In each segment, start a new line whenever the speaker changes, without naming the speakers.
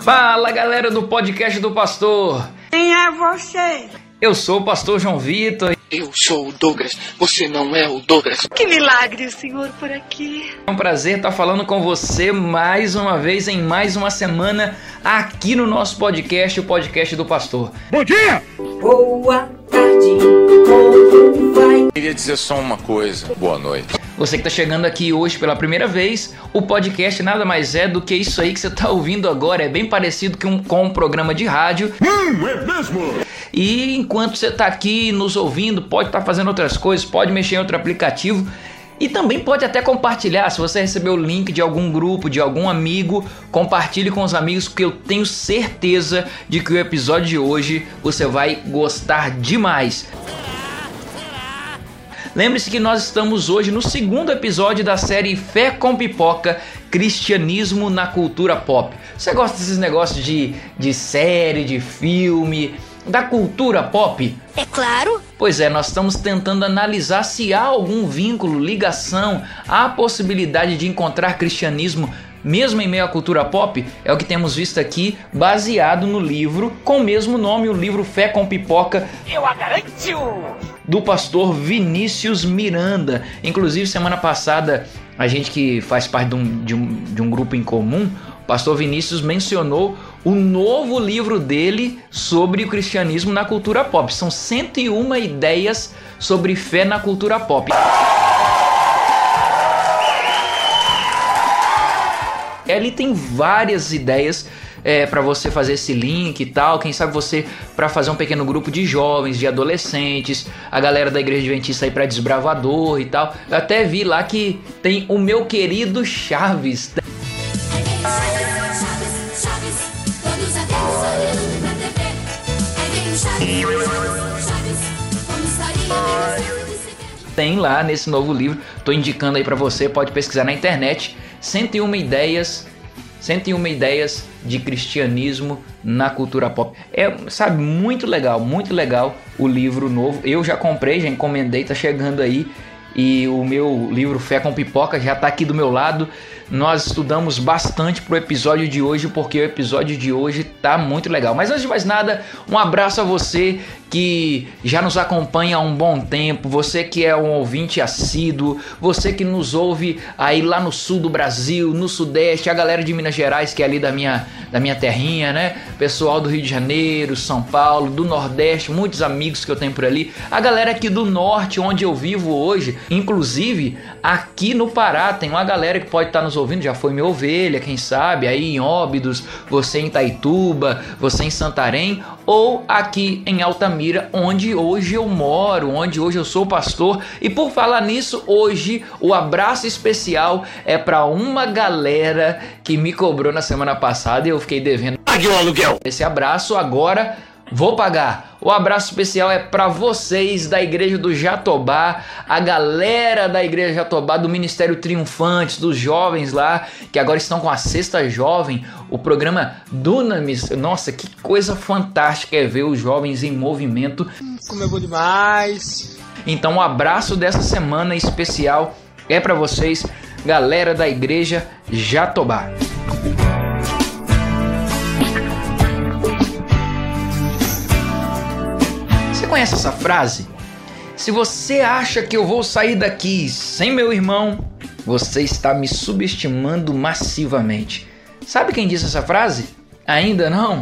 Fala galera do podcast do Pastor!
Quem é você?
Eu sou o Pastor João Vitor.
Eu sou o Douglas, você não é o Douglas.
Que milagre o senhor por aqui.
É um prazer estar falando com você mais uma vez em mais uma semana aqui no nosso podcast, o podcast do Pastor.
Bom dia!
Boa tarde, como vai?
Queria dizer só uma coisa. Boa noite.
Você que está chegando aqui hoje pela primeira vez, o podcast nada mais é do que isso aí que você está ouvindo agora. É bem parecido com um, com um programa de rádio.
Hum, é mesmo?
E enquanto você está aqui nos ouvindo, pode estar tá fazendo outras coisas, pode mexer em outro aplicativo. E também pode até compartilhar, se você recebeu o link de algum grupo, de algum amigo, compartilhe com os amigos, porque eu tenho certeza de que o episódio de hoje você vai gostar demais. Lembre-se que nós estamos hoje no segundo episódio da série Fé com Pipoca Cristianismo na Cultura Pop. Você gosta desses negócios de, de série, de filme, da cultura pop?
É claro.
Pois é, nós estamos tentando analisar se há algum vínculo, ligação, há possibilidade de encontrar cristianismo mesmo em meio à cultura pop, é o que temos visto aqui, baseado no livro com o mesmo nome, o livro Fé com Pipoca.
Eu a garanto!
Do pastor Vinícius Miranda. Inclusive, semana passada, a gente que faz parte de um, de um, de um grupo em comum, o pastor Vinícius mencionou o novo livro dele sobre o cristianismo na cultura pop. São 101 ideias sobre fé na cultura pop. Ali tem várias ideias é, para você fazer esse link e tal. Quem sabe você para fazer um pequeno grupo de jovens, de adolescentes, a galera da igreja adventista aí para desbravador e tal. Eu até vi lá que tem o meu querido Chaves. Tem lá nesse novo livro, tô indicando aí para você, pode pesquisar na internet 101 ideias 101 ideias de cristianismo na cultura pop. É, sabe, muito legal, muito legal o livro novo. Eu já comprei, já encomendei, tá chegando aí. E o meu livro Fé com Pipoca já tá aqui do meu lado. Nós estudamos bastante pro episódio de hoje, porque o episódio de hoje tá muito legal. Mas antes de mais nada, um abraço a você que já nos acompanha há um bom tempo, você que é um ouvinte assíduo, você que nos ouve aí lá no sul do Brasil, no sudeste, a galera de Minas Gerais, que é ali da minha, da minha terrinha, né? Pessoal do Rio de Janeiro, São Paulo, do Nordeste, muitos amigos que eu tenho por ali, a galera aqui do Norte, onde eu vivo hoje, inclusive aqui no Pará, tem uma galera que pode estar nos ouvindo, já foi minha ovelha, quem sabe, aí em Óbidos, você em Itaituba, você em Santarém, ou aqui em Altamira, onde hoje eu moro, onde hoje eu sou pastor. E por falar nisso, hoje o abraço especial é para uma galera que me cobrou na semana passada e eu fiquei devendo.
Pague o aluguel!
Esse abraço agora Vou pagar. O abraço especial é para vocês da Igreja do Jatobá, a galera da Igreja Jatobá do Ministério Triunfantes, dos jovens lá, que agora estão com a Sexta Jovem, o programa Dunamis. Nossa, que coisa fantástica é ver os jovens em movimento.
Como é bom demais.
Então, o um abraço dessa semana especial é para vocês, galera da Igreja Jatobá. Conhece essa frase? Se você acha que eu vou sair daqui sem meu irmão, você está me subestimando massivamente. Sabe quem disse essa frase? Ainda não?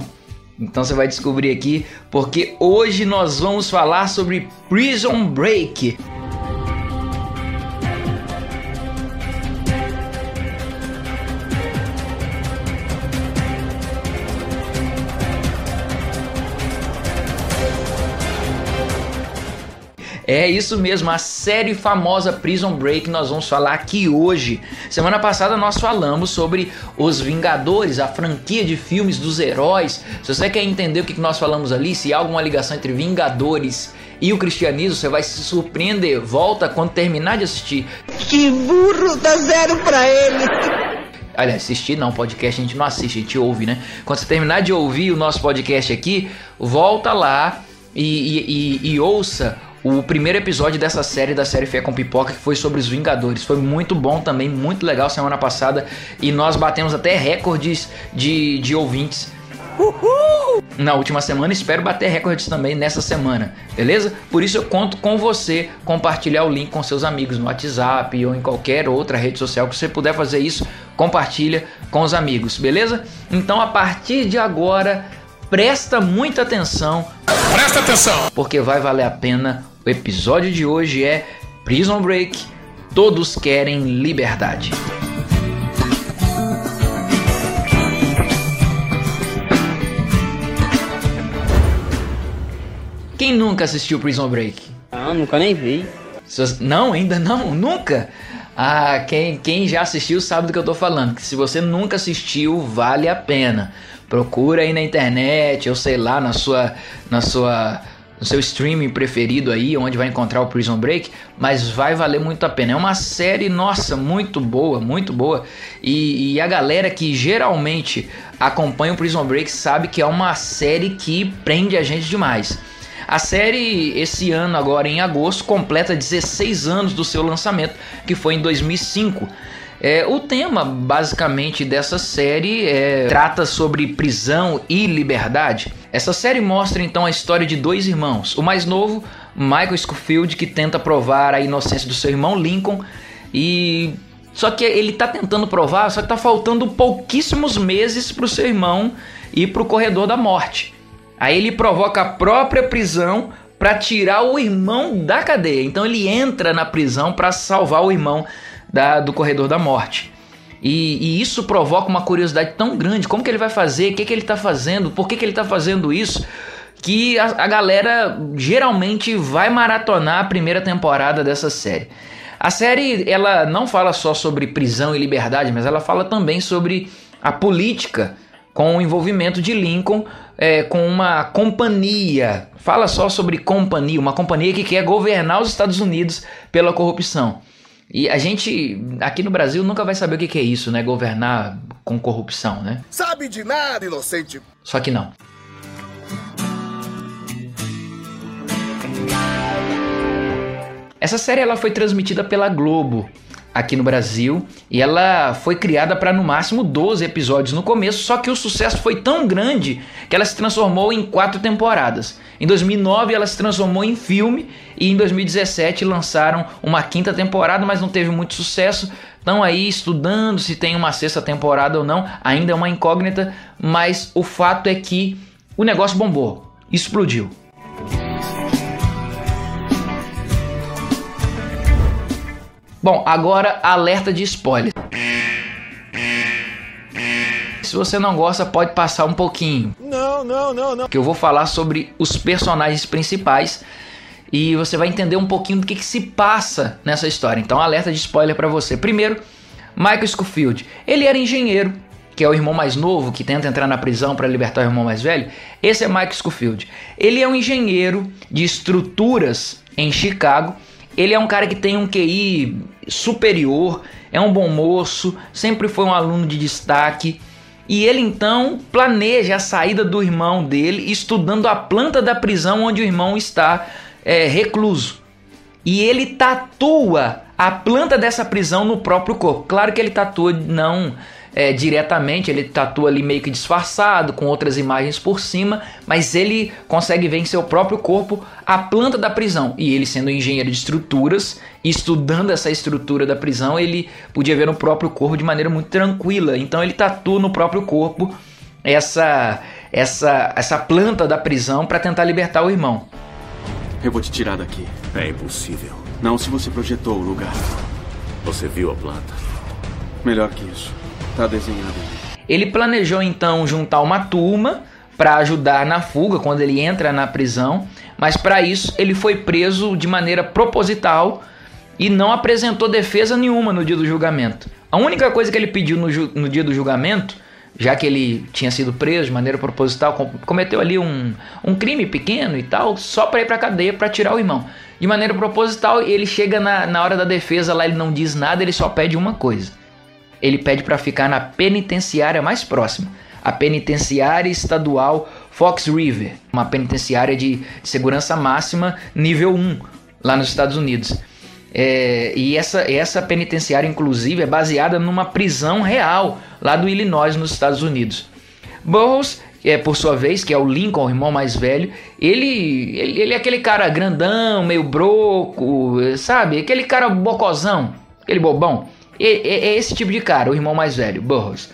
Então você vai descobrir aqui, porque hoje nós vamos falar sobre Prison Break. É isso mesmo, a série famosa Prison Break nós vamos falar aqui hoje. Semana passada nós falamos sobre Os Vingadores, a franquia de filmes dos heróis. Se você quer entender o que nós falamos ali, se há alguma ligação entre Vingadores e o cristianismo, você vai se surpreender. Volta quando terminar de assistir.
Que burro, dá zero pra ele.
Aliás, assistir não, podcast a gente não assiste, a gente ouve, né? Quando você terminar de ouvir o nosso podcast aqui, volta lá e, e, e, e ouça o primeiro episódio dessa série, da série Fé com Pipoca, que foi sobre os Vingadores. Foi muito bom também, muito legal semana passada. E nós batemos até recordes de, de ouvintes. Uhul! Na última semana, espero bater recordes também nessa semana, beleza? Por isso eu conto com você compartilhar o link com seus amigos no WhatsApp ou em qualquer outra rede social que você puder fazer isso, compartilha com os amigos, beleza? Então a partir de agora, presta muita atenção.
Presta atenção!
Porque vai valer a pena. O episódio de hoje é Prison Break. Todos querem liberdade. Quem nunca assistiu Prison Break?
Ah, nunca nem vi.
Não, ainda não, nunca. Ah, quem, quem já assistiu sabe do que eu tô falando. Que se você nunca assistiu, vale a pena. Procura aí na internet, ou sei lá, na sua, na sua, no seu streaming preferido aí, onde vai encontrar o Prison Break, mas vai valer muito a pena. É uma série, nossa, muito boa, muito boa. E, e a galera que geralmente acompanha o Prison Break sabe que é uma série que prende a gente demais. A série, esse ano, agora em agosto, completa 16 anos do seu lançamento, que foi em 2005. É, o tema, basicamente, dessa série é, trata sobre prisão e liberdade. Essa série mostra então a história de dois irmãos. O mais novo, Michael Scofield, que tenta provar a inocência do seu irmão Lincoln e só que ele tá tentando provar, só que tá faltando pouquíssimos meses pro seu irmão ir pro corredor da morte. Aí ele provoca a própria prisão para tirar o irmão da cadeia. Então ele entra na prisão para salvar o irmão da, do corredor da morte. E, e, isso provoca uma curiosidade tão grande. Como que ele vai fazer? O que, que ele está fazendo? Por que, que ele está fazendo isso? Que a, a galera geralmente vai maratonar a primeira temporada dessa série. A série ela não fala só sobre prisão e liberdade, mas ela fala também sobre a política com o envolvimento de Lincoln é, com uma companhia. Fala só sobre companhia, uma companhia que quer governar os Estados Unidos pela corrupção. E a gente aqui no Brasil nunca vai saber o que é isso, né? Governar com corrupção, né?
Sabe de nada, inocente.
Só que não. Essa série ela foi transmitida pela Globo aqui no Brasil e ela foi criada para no máximo 12 episódios no começo, só que o sucesso foi tão grande que ela se transformou em quatro temporadas. Em 2009 ela se transformou em filme e em 2017 lançaram uma quinta temporada, mas não teve muito sucesso. Estão aí estudando se tem uma sexta temporada ou não, ainda é uma incógnita, mas o fato é que o negócio bombou, explodiu. Bom, agora alerta de spoiler. Se você não gosta, pode passar um pouquinho.
Não, não, não, não.
Que eu vou falar sobre os personagens principais e você vai entender um pouquinho do que, que se passa nessa história. Então, alerta de spoiler para você. Primeiro, Michael Scofield. Ele era engenheiro, que é o irmão mais novo que tenta entrar na prisão para libertar o irmão mais velho. Esse é Michael Scofield. Ele é um engenheiro de estruturas em Chicago ele é um cara que tem um QI superior, é um bom moço, sempre foi um aluno de destaque. E ele então planeja a saída do irmão dele, estudando a planta da prisão onde o irmão está é, recluso. E ele tatua a planta dessa prisão no próprio corpo. Claro que ele tatua não é, diretamente, ele tatua ali meio que disfarçado, com outras imagens por cima, mas ele consegue ver em seu próprio corpo a planta da prisão. E ele, sendo engenheiro de estruturas, estudando essa estrutura da prisão, ele podia ver no próprio corpo de maneira muito tranquila. Então ele tatua no próprio corpo essa essa essa planta da prisão para tentar libertar o irmão.
Eu vou te tirar daqui.
É impossível.
Não se você projetou o lugar.
Você viu a planta?
Melhor que isso. Tá desenhado.
Ele planejou então juntar uma turma para ajudar na fuga quando ele entra na prisão, mas para isso ele foi preso de maneira proposital e não apresentou defesa nenhuma no dia do julgamento. A única coisa que ele pediu no, no dia do julgamento, já que ele tinha sido preso de maneira proposital, cometeu ali um, um crime pequeno e tal, só para ir para cadeia para tirar o irmão. De maneira proposital, ele chega na, na hora da defesa lá, ele não diz nada, ele só pede uma coisa ele pede para ficar na penitenciária mais próxima, a penitenciária estadual Fox River, uma penitenciária de segurança máxima nível 1, lá nos Estados Unidos. É, e essa, essa penitenciária, inclusive, é baseada numa prisão real lá do Illinois, nos Estados Unidos. Burroughs, é, por sua vez, que é o Lincoln, o irmão mais velho, ele, ele, ele é aquele cara grandão, meio broco, sabe? Aquele cara bocozão, aquele bobão. É, é, é esse tipo de cara, o irmão mais velho, Burroughs.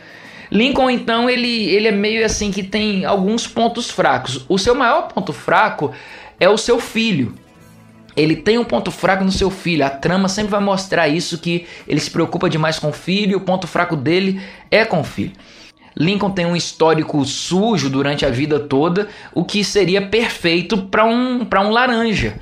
Lincoln, então, ele, ele é meio assim que tem alguns pontos fracos. O seu maior ponto fraco é o seu filho. Ele tem um ponto fraco no seu filho. A trama sempre vai mostrar isso que ele se preocupa demais com o filho e o ponto fraco dele é com o filho. Lincoln tem um histórico sujo durante a vida toda, o que seria perfeito para um, um laranja.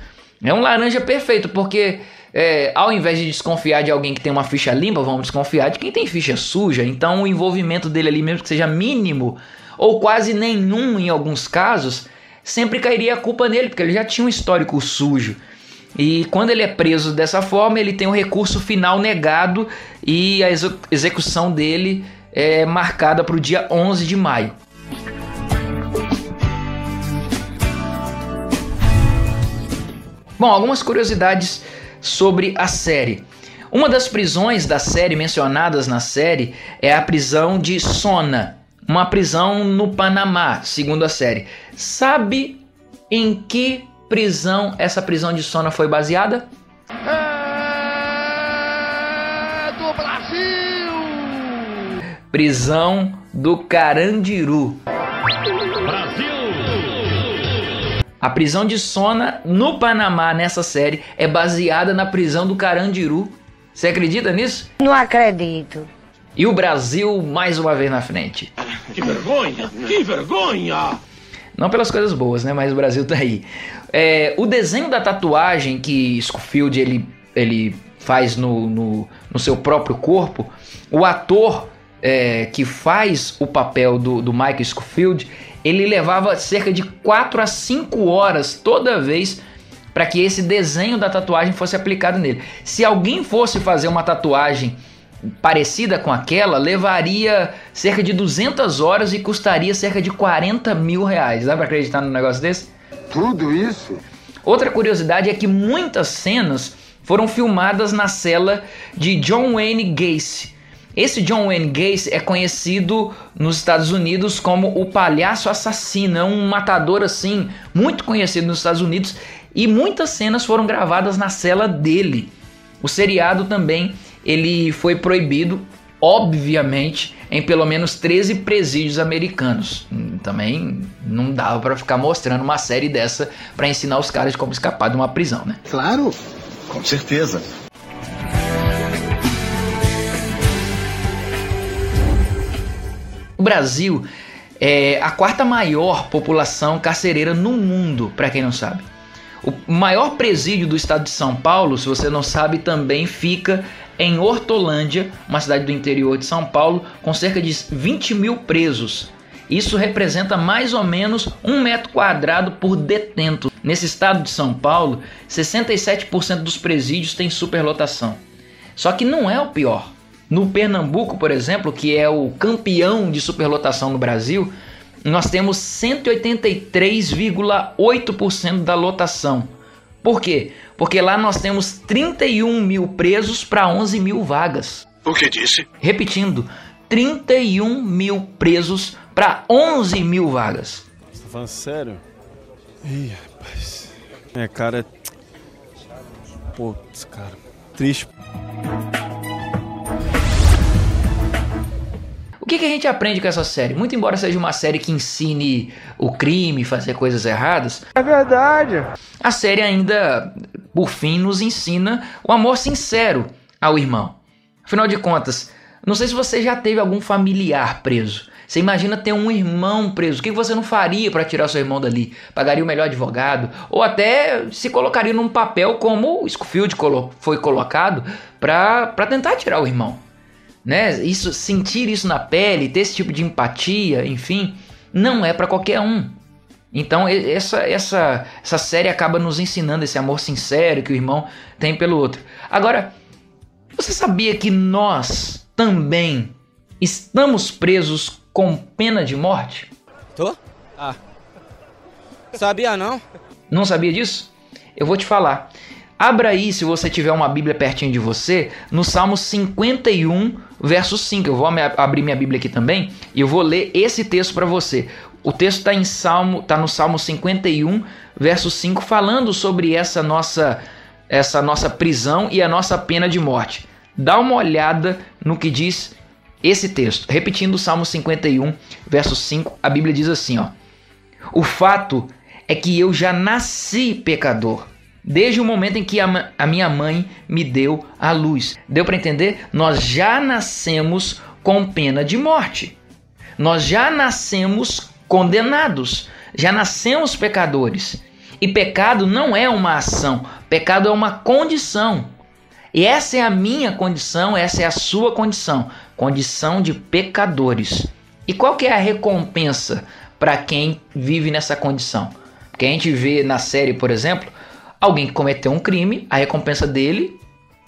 É um laranja perfeito, porque é, ao invés de desconfiar de alguém que tem uma ficha limpa, vamos desconfiar de quem tem ficha suja. Então o envolvimento dele ali, mesmo que seja mínimo ou quase nenhum em alguns casos, sempre cairia a culpa nele, porque ele já tinha um histórico sujo. E quando ele é preso dessa forma, ele tem o recurso final negado e a execução dele é marcada para o dia 11 de maio. Bom, algumas curiosidades sobre a série. Uma das prisões da série mencionadas na série é a prisão de Sona, uma prisão no Panamá, segundo a série. Sabe em que prisão essa prisão de Sona foi baseada?
É do Brasil!
Prisão do Carandiru.
Brasil!
A prisão de Sona no Panamá nessa série é baseada na prisão do Carandiru. Você acredita nisso?
Não acredito.
E o Brasil mais uma vez na frente.
Que vergonha! Que vergonha!
Não pelas coisas boas, né? Mas o Brasil tá aí. É, o desenho da tatuagem que Scofield ele, ele faz no, no, no seu próprio corpo, o ator é, que faz o papel do, do Michael Scofield, ele levava cerca de 4 a 5 horas toda vez para que esse desenho da tatuagem fosse aplicado nele. Se alguém fosse fazer uma tatuagem parecida com aquela, levaria cerca de 200 horas e custaria cerca de 40 mil reais. Dá para acreditar num negócio desse?
Tudo isso?
Outra curiosidade é que muitas cenas foram filmadas na cela de John Wayne Gacy, esse John Wayne Gacy é conhecido nos Estados Unidos como o palhaço assassino, é um matador assim muito conhecido nos Estados Unidos e muitas cenas foram gravadas na cela dele. O seriado também ele foi proibido, obviamente, em pelo menos 13 presídios americanos. Também não dava para ficar mostrando uma série dessa para ensinar os caras como escapar de uma prisão, né?
Claro, com certeza.
Brasil é a quarta maior população carcereira no mundo, para quem não sabe. O maior presídio do estado de São Paulo, se você não sabe, também fica em Hortolândia, uma cidade do interior de São Paulo, com cerca de 20 mil presos. Isso representa mais ou menos um metro quadrado por detento. Nesse estado de São Paulo, 67% dos presídios têm superlotação. Só que não é o pior. No Pernambuco, por exemplo, que é o campeão de superlotação no Brasil, nós temos 183,8% da lotação. Por quê? Porque lá nós temos 31 mil presos para 11 mil vagas.
O que disse?
Repetindo, 31 mil presos para 11 mil vagas.
Você tá falando sério? Ih, rapaz. É, cara. Putz, cara. Triste.
Que, que a gente aprende com essa série? Muito embora seja uma série que ensine o crime, fazer coisas erradas.
É verdade.
A série ainda, por fim, nos ensina o amor sincero ao irmão. Afinal de contas, não sei se você já teve algum familiar preso. Você imagina ter um irmão preso. O que você não faria para tirar seu irmão dali? Pagaria o melhor advogado? Ou até se colocaria num papel como o Scofield foi colocado para tentar tirar o irmão né? Isso, sentir isso na pele, ter esse tipo de empatia, enfim, não é para qualquer um. Então essa, essa, essa série acaba nos ensinando esse amor sincero que o irmão tem pelo outro. Agora, você sabia que nós também estamos presos com pena de morte?
Tô? Ah. Sabia não?
Não sabia disso? Eu vou te falar. Abra aí, se você tiver uma Bíblia pertinho de você, no Salmo 51, verso 5. Eu vou abrir minha Bíblia aqui também e eu vou ler esse texto para você. O texto está em Salmo, está no Salmo 51, verso 5, falando sobre essa nossa essa nossa prisão e a nossa pena de morte. Dá uma olhada no que diz esse texto. Repetindo o Salmo 51, verso 5, a Bíblia diz assim, ó: O fato é que eu já nasci pecador desde o momento em que a, a minha mãe me deu a luz. Deu para entender? Nós já nascemos com pena de morte. Nós já nascemos condenados, já nascemos pecadores. E pecado não é uma ação, pecado é uma condição. E essa é a minha condição, essa é a sua condição, condição de pecadores. E qual que é a recompensa para quem vive nessa condição? Porque a gente vê na série, por exemplo, alguém que cometeu um crime, a recompensa dele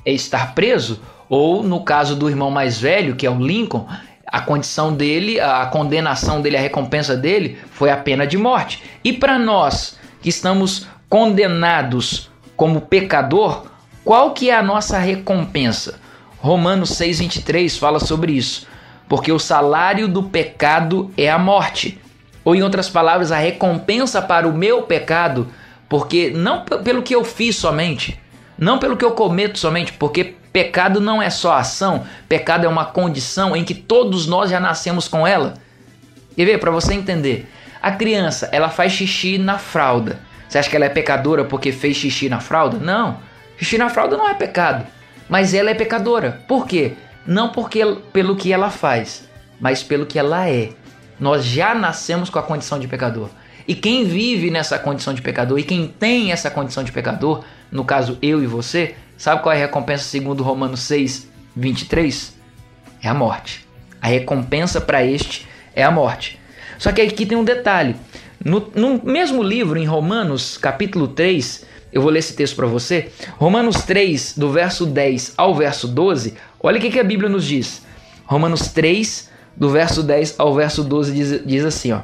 é estar preso, ou no caso do irmão mais velho, que é o Lincoln, a condição dele, a condenação dele, a recompensa dele foi a pena de morte. E para nós que estamos condenados como pecador, qual que é a nossa recompensa? Romanos 6:23 fala sobre isso. Porque o salário do pecado é a morte. Ou em outras palavras, a recompensa para o meu pecado porque não pelo que eu fiz somente, não pelo que eu cometo somente, porque pecado não é só ação, pecado é uma condição em que todos nós já nascemos com ela. E ver para você entender, a criança, ela faz xixi na fralda. Você acha que ela é pecadora porque fez xixi na fralda? Não. Xixi na fralda não é pecado, mas ela é pecadora. Por quê? Não porque pelo que ela faz, mas pelo que ela é. Nós já nascemos com a condição de pecador. E quem vive nessa condição de pecador e quem tem essa condição de pecador, no caso eu e você, sabe qual é a recompensa segundo Romanos 6, 23? É a morte. A recompensa para este é a morte. Só que aqui tem um detalhe. No, no, mesmo livro, em Romanos, capítulo 3, eu vou ler esse texto para você. Romanos 3, do verso 10 ao verso 12, olha o que, que a Bíblia nos diz. Romanos 3, do verso 10 ao verso 12, diz, diz assim: ó.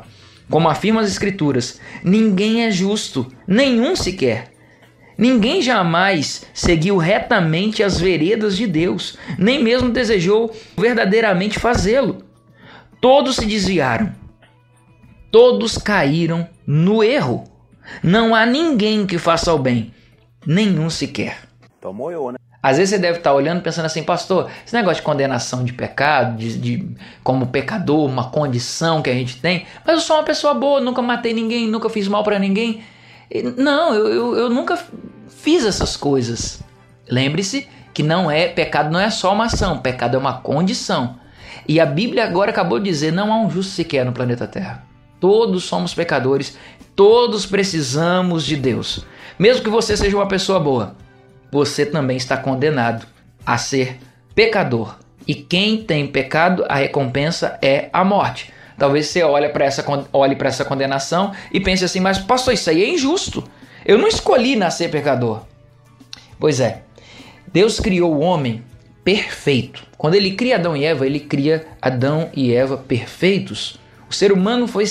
Como afirmam as Escrituras, ninguém é justo, nenhum sequer. Ninguém jamais seguiu retamente as veredas de Deus, nem mesmo desejou verdadeiramente fazê-lo. Todos se desviaram, todos caíram no erro. Não há ninguém que faça o bem, nenhum sequer.
Tomou eu, né?
Às vezes você deve estar olhando pensando assim, pastor, esse negócio de condenação de pecado, de, de, como pecador, uma condição que a gente tem, mas eu sou uma pessoa boa, nunca matei ninguém, nunca fiz mal para ninguém. Não, eu, eu, eu nunca fiz essas coisas. Lembre-se que não é pecado, não é só uma ação, pecado é uma condição. E a Bíblia agora acabou de dizer: não há um justo sequer no planeta Terra. Todos somos pecadores, todos precisamos de Deus. Mesmo que você seja uma pessoa boa, você também está condenado a ser pecador. E quem tem pecado, a recompensa é a morte. Talvez você olhe para essa, olhe essa condenação e pense assim, mas pastor, isso aí é injusto. Eu não escolhi nascer pecador. Pois é, Deus criou o homem perfeito. Quando ele cria Adão e Eva, ele cria Adão e Eva perfeitos. O ser humano foi,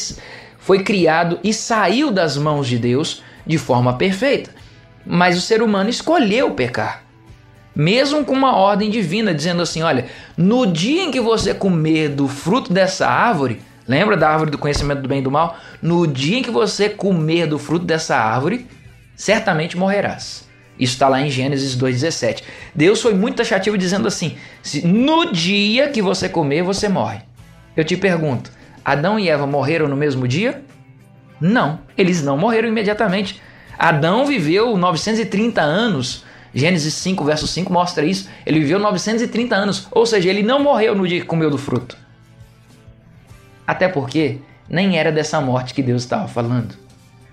foi criado e saiu das mãos de Deus de forma perfeita. Mas o ser humano escolheu pecar. Mesmo com uma ordem divina dizendo assim: olha, no dia em que você comer do fruto dessa árvore, lembra da árvore do conhecimento do bem e do mal? No dia em que você comer do fruto dessa árvore, certamente morrerás. Isso está lá em Gênesis 2,17. Deus foi muito taxativo dizendo assim: no dia que você comer, você morre. Eu te pergunto: Adão e Eva morreram no mesmo dia? Não, eles não morreram imediatamente. Adão viveu 930 anos. Gênesis 5, verso 5 mostra isso. Ele viveu 930 anos, ou seja, ele não morreu no dia que comeu do fruto. Até porque nem era dessa morte que Deus estava falando.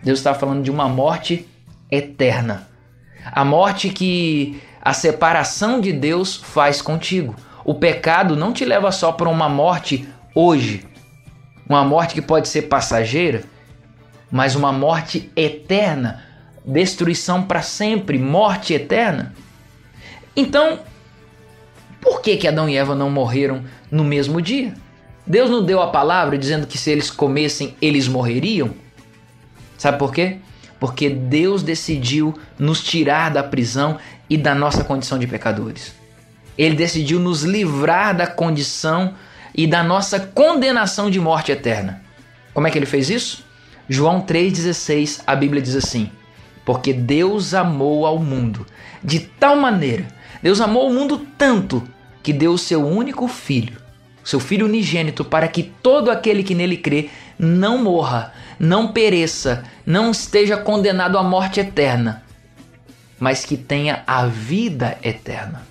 Deus estava falando de uma morte eterna. A morte que a separação de Deus faz contigo. O pecado não te leva só para uma morte hoje, uma morte que pode ser passageira, mas uma morte eterna, destruição para sempre, morte eterna. Então, por que, que Adão e Eva não morreram no mesmo dia? Deus não deu a palavra dizendo que se eles comessem, eles morreriam? Sabe por quê? Porque Deus decidiu nos tirar da prisão e da nossa condição de pecadores. Ele decidiu nos livrar da condição e da nossa condenação de morte eterna. Como é que ele fez isso? João 3,16, a Bíblia diz assim: Porque Deus amou ao mundo de tal maneira, Deus amou o mundo tanto que deu o seu único filho, seu filho unigênito, para que todo aquele que nele crê não morra, não pereça, não esteja condenado à morte eterna, mas que tenha a vida eterna.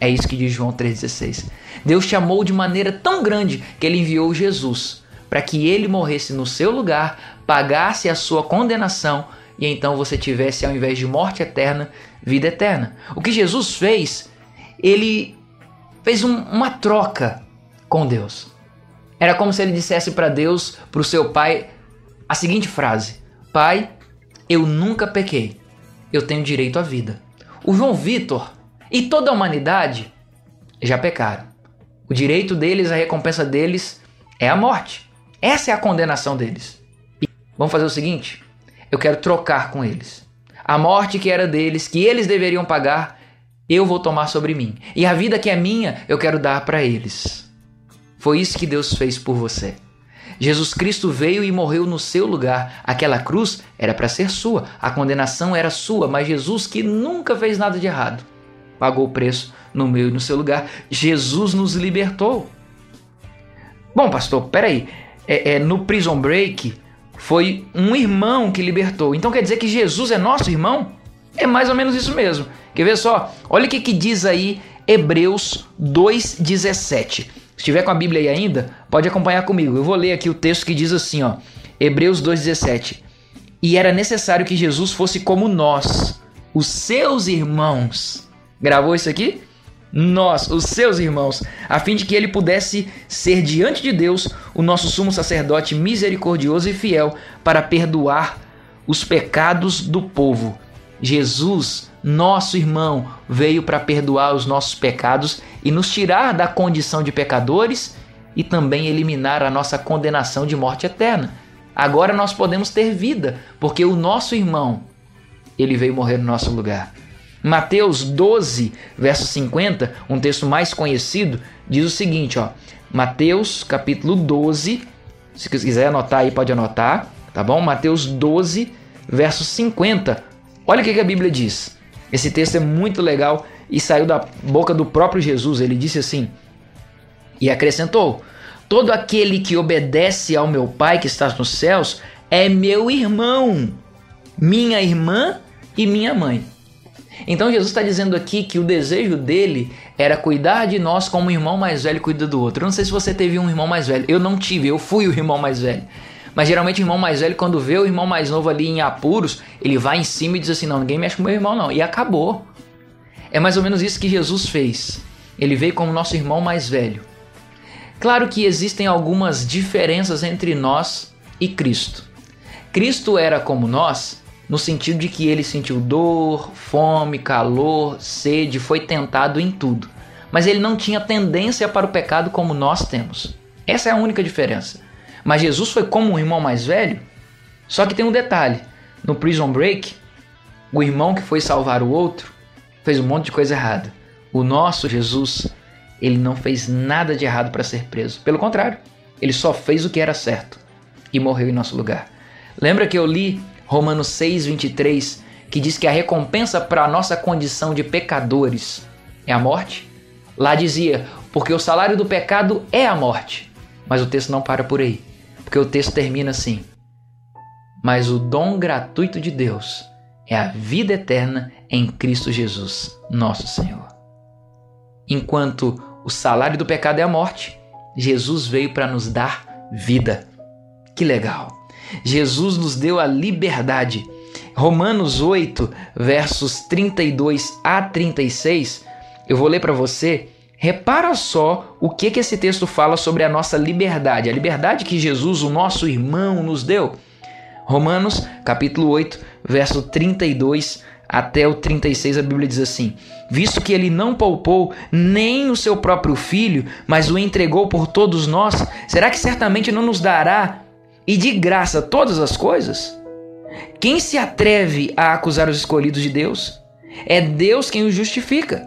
É isso que diz João 3,16. Deus te amou de maneira tão grande que ele enviou Jesus para que ele morresse no seu lugar, pagasse a sua condenação e então você tivesse, ao invés de morte eterna, vida eterna. O que Jesus fez, ele fez um, uma troca com Deus. Era como se ele dissesse para Deus, para o seu pai, a seguinte frase: Pai, eu nunca pequei, eu tenho direito à vida. O João Vitor e toda a humanidade já pecaram. O direito deles, a recompensa deles é a morte. Essa é a condenação deles. E vamos fazer o seguinte: eu quero trocar com eles. A morte que era deles, que eles deveriam pagar, eu vou tomar sobre mim. E a vida que é minha, eu quero dar para eles. Foi isso que Deus fez por você. Jesus Cristo veio e morreu no seu lugar. Aquela cruz era para ser sua, a condenação era sua, mas Jesus, que nunca fez nada de errado, pagou o preço no meu e no seu lugar. Jesus nos libertou. Bom, pastor, peraí. É, é, no Prison Break foi um irmão que libertou. Então quer dizer que Jesus é nosso irmão? É mais ou menos isso mesmo. Quer ver só? Olha o que, que diz aí Hebreus 2,17. Se tiver com a Bíblia aí ainda, pode acompanhar comigo. Eu vou ler aqui o texto que diz assim, ó. Hebreus 2:17. E era necessário que Jesus fosse como nós, os seus irmãos. Gravou isso aqui? Nós, os seus irmãos, a fim de que ele pudesse ser diante de Deus o nosso sumo sacerdote misericordioso e fiel para perdoar os pecados do povo. Jesus, nosso irmão, veio para perdoar os nossos pecados e nos tirar da condição de pecadores e também eliminar a nossa condenação de morte eterna. Agora nós podemos ter vida, porque o nosso irmão, ele veio morrer no nosso lugar. Mateus 12, verso 50, um texto mais conhecido, diz o seguinte, ó. Mateus, capítulo 12, se quiser anotar aí, pode anotar, tá bom? Mateus 12, verso 50. Olha o que a Bíblia diz. Esse texto é muito legal e saiu da boca do próprio Jesus. Ele disse assim: E acrescentou: Todo aquele que obedece ao meu Pai que está nos céus é meu irmão, minha irmã e minha mãe. Então Jesus está dizendo aqui que o desejo dele era cuidar de nós como um irmão mais velho cuida do outro. Eu não sei se você teve um irmão mais velho. Eu não tive, eu fui o irmão mais velho. Mas geralmente o irmão mais velho, quando vê o irmão mais novo ali em apuros, ele vai em cima e diz assim: Não, ninguém mexe com meu irmão, não. E acabou. É mais ou menos isso que Jesus fez. Ele veio como nosso irmão mais velho. Claro que existem algumas diferenças entre nós e Cristo. Cristo era como nós, no sentido de que ele sentiu dor, fome, calor, sede, foi tentado em tudo. Mas ele não tinha tendência para o pecado como nós temos. Essa é a única diferença. Mas Jesus foi como um irmão mais velho. Só que tem um detalhe: no Prison Break, o irmão que foi salvar o outro fez um monte de coisa errada. O nosso Jesus, ele não fez nada de errado para ser preso. Pelo contrário, ele só fez o que era certo e morreu em nosso lugar. Lembra que eu li Romanos 6, 23, que diz que a recompensa para a nossa condição de pecadores é a morte? Lá dizia, porque o salário do pecado é a morte. Mas o texto não para por aí, porque o texto termina assim: Mas o dom gratuito de Deus é a vida eterna em Cristo Jesus, nosso Senhor. Enquanto o salário do pecado é a morte, Jesus veio para nos dar vida. Que legal! Jesus nos deu a liberdade. Romanos 8, versos 32 a 36, eu vou ler para você. Repara só o que, que esse texto fala sobre a nossa liberdade, a liberdade que Jesus, o nosso irmão, nos deu. Romanos, capítulo 8, verso 32 até o 36, a Bíblia diz assim: Visto que ele não poupou nem o seu próprio filho, mas o entregou por todos nós, será que certamente não nos dará e de graça todas as coisas? Quem se atreve a acusar os escolhidos de Deus? É Deus quem os justifica.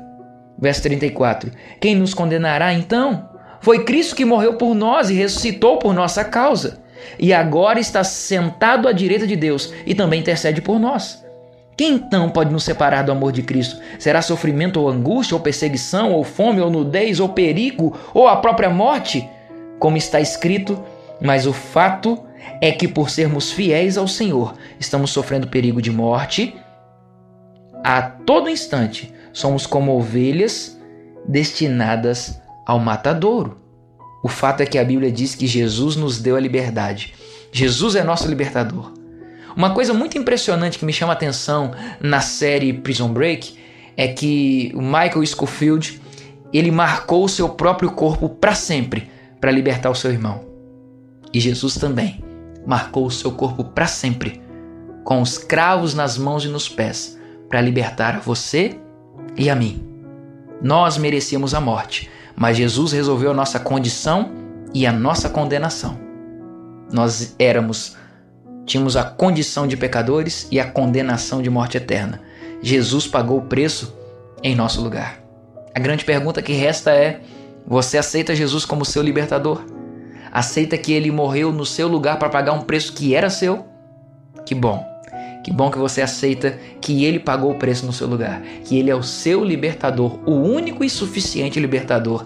Verso 34. Quem nos condenará então? Foi Cristo que morreu por nós e ressuscitou por nossa causa. E agora está sentado à direita de Deus e também intercede por nós. Quem então pode nos separar do amor de Cristo? Será sofrimento ou angústia, ou perseguição, ou fome, ou nudez, ou perigo, ou a própria morte? Como está escrito, mas o fato é que por sermos fiéis ao Senhor, estamos sofrendo perigo de morte. A todo instante, somos como ovelhas destinadas ao matadouro. O fato é que a Bíblia diz que Jesus nos deu a liberdade. Jesus é nosso libertador. Uma coisa muito impressionante que me chama a atenção na série Prison Break é que o Michael Scofield ele marcou o seu próprio corpo para sempre para libertar o seu irmão. E Jesus também marcou o seu corpo para sempre, com os cravos nas mãos e nos pés, para libertar você e a mim. Nós merecíamos a morte, mas Jesus resolveu a nossa condição e a nossa condenação. Nós éramos tínhamos a condição de pecadores e a condenação de morte eterna. Jesus pagou o preço em nosso lugar. A grande pergunta que resta é: você aceita Jesus como seu libertador? Aceita que ele morreu no seu lugar para pagar um preço que era seu? Que bom. Que bom que você aceita que ele pagou o preço no seu lugar, que ele é o seu libertador, o único e suficiente libertador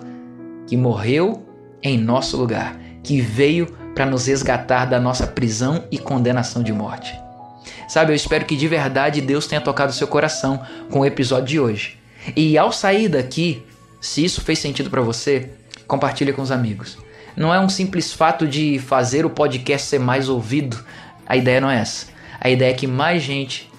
que morreu em nosso lugar, que veio para nos resgatar da nossa prisão e condenação de morte. Sabe, eu espero que de verdade Deus tenha tocado seu coração com o episódio de hoje. E ao sair daqui, se isso fez sentido para você, compartilhe com os amigos. Não é um simples fato de fazer o podcast ser mais ouvido. A ideia não é essa. A ideia é que mais gente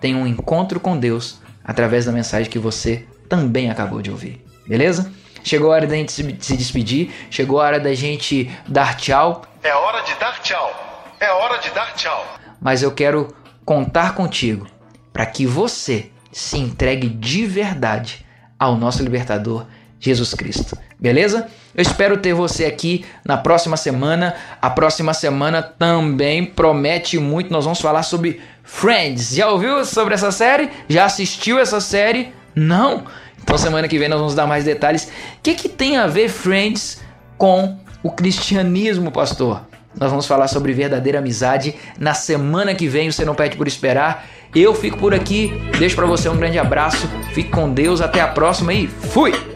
tenha um encontro com Deus através da mensagem que você também acabou de ouvir. Beleza? Chegou a hora da gente se despedir, chegou a hora da gente dar tchau.
É hora de dar tchau. É hora de dar tchau.
Mas eu quero contar contigo para que você se entregue de verdade ao nosso libertador Jesus Cristo. Beleza? Eu espero ter você aqui na próxima semana. A próxima semana também promete muito. Nós vamos falar sobre Friends. Já ouviu sobre essa série? Já assistiu essa série? Não? Então semana que vem nós vamos dar mais detalhes. O que, que tem a ver Friends com o cristianismo, pastor? Nós vamos falar sobre verdadeira amizade na semana que vem. Você não pede por esperar. Eu fico por aqui. Deixo para você um grande abraço. Fique com Deus. Até a próxima e fui!